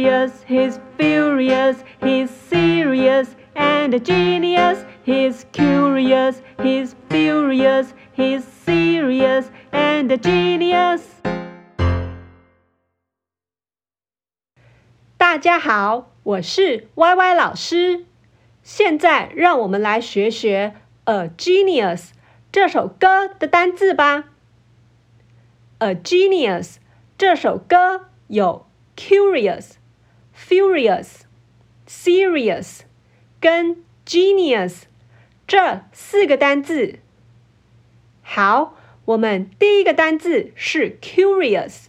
curious, he's furious, he's serious and a genius. He's curious, he's furious, he's serious and a genius. 大家好，我是 Y Y 老师。现在让我们来学学《A Genius》这首歌的单字吧。《A Genius》这首歌有 curious、 furious、serious 跟 genius 这四个单字。好，我们第一个单字是 curious，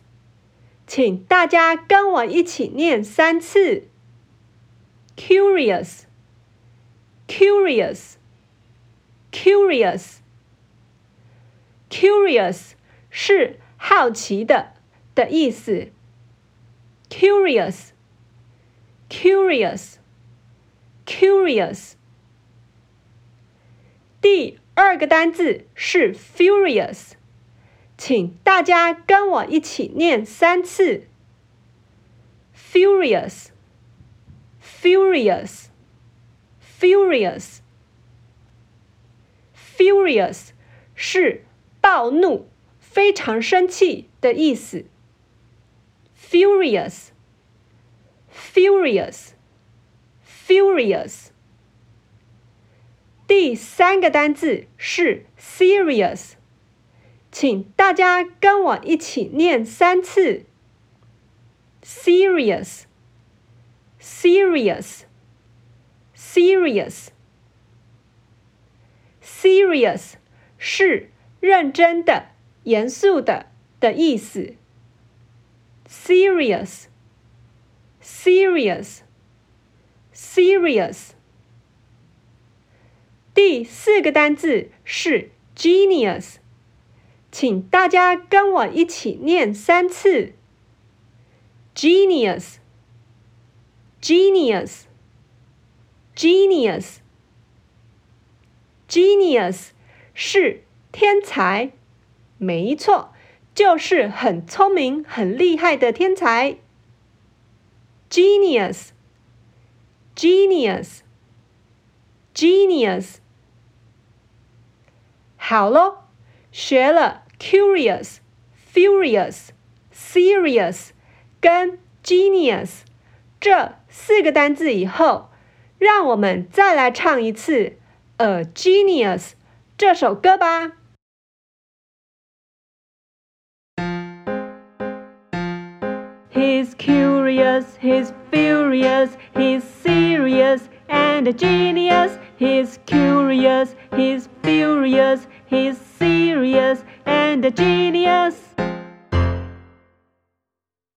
请大家跟我一起念三次。curious。curious, curious, curious 是好奇的的意思。curious, curious, curious。第二个单词是 furious，请大家跟我一起念三次。furious, furious。Furious, furious 是暴怒、非常生气的意思。Furious, furious, furious。第三个单词是 serious，请大家跟我一起念三次。Serious, serious。Serious, serious 是认真的、严肃的的意思。Serious, Serious, serious。第四个单词是 genius，请大家跟我一起念三次。Genius, genius。Genius, genius 是天才，没错，就是很聪明、很厉害的天才。Genius, genius, genius。好喽，学了 curious, furious, serious 跟 genius 这四个单字以后。让我们再来唱一次《A Genius》这首歌吧。 He's curious, he's furious, he's serious and a genius. He's curious, he's furious, he's serious and a genius.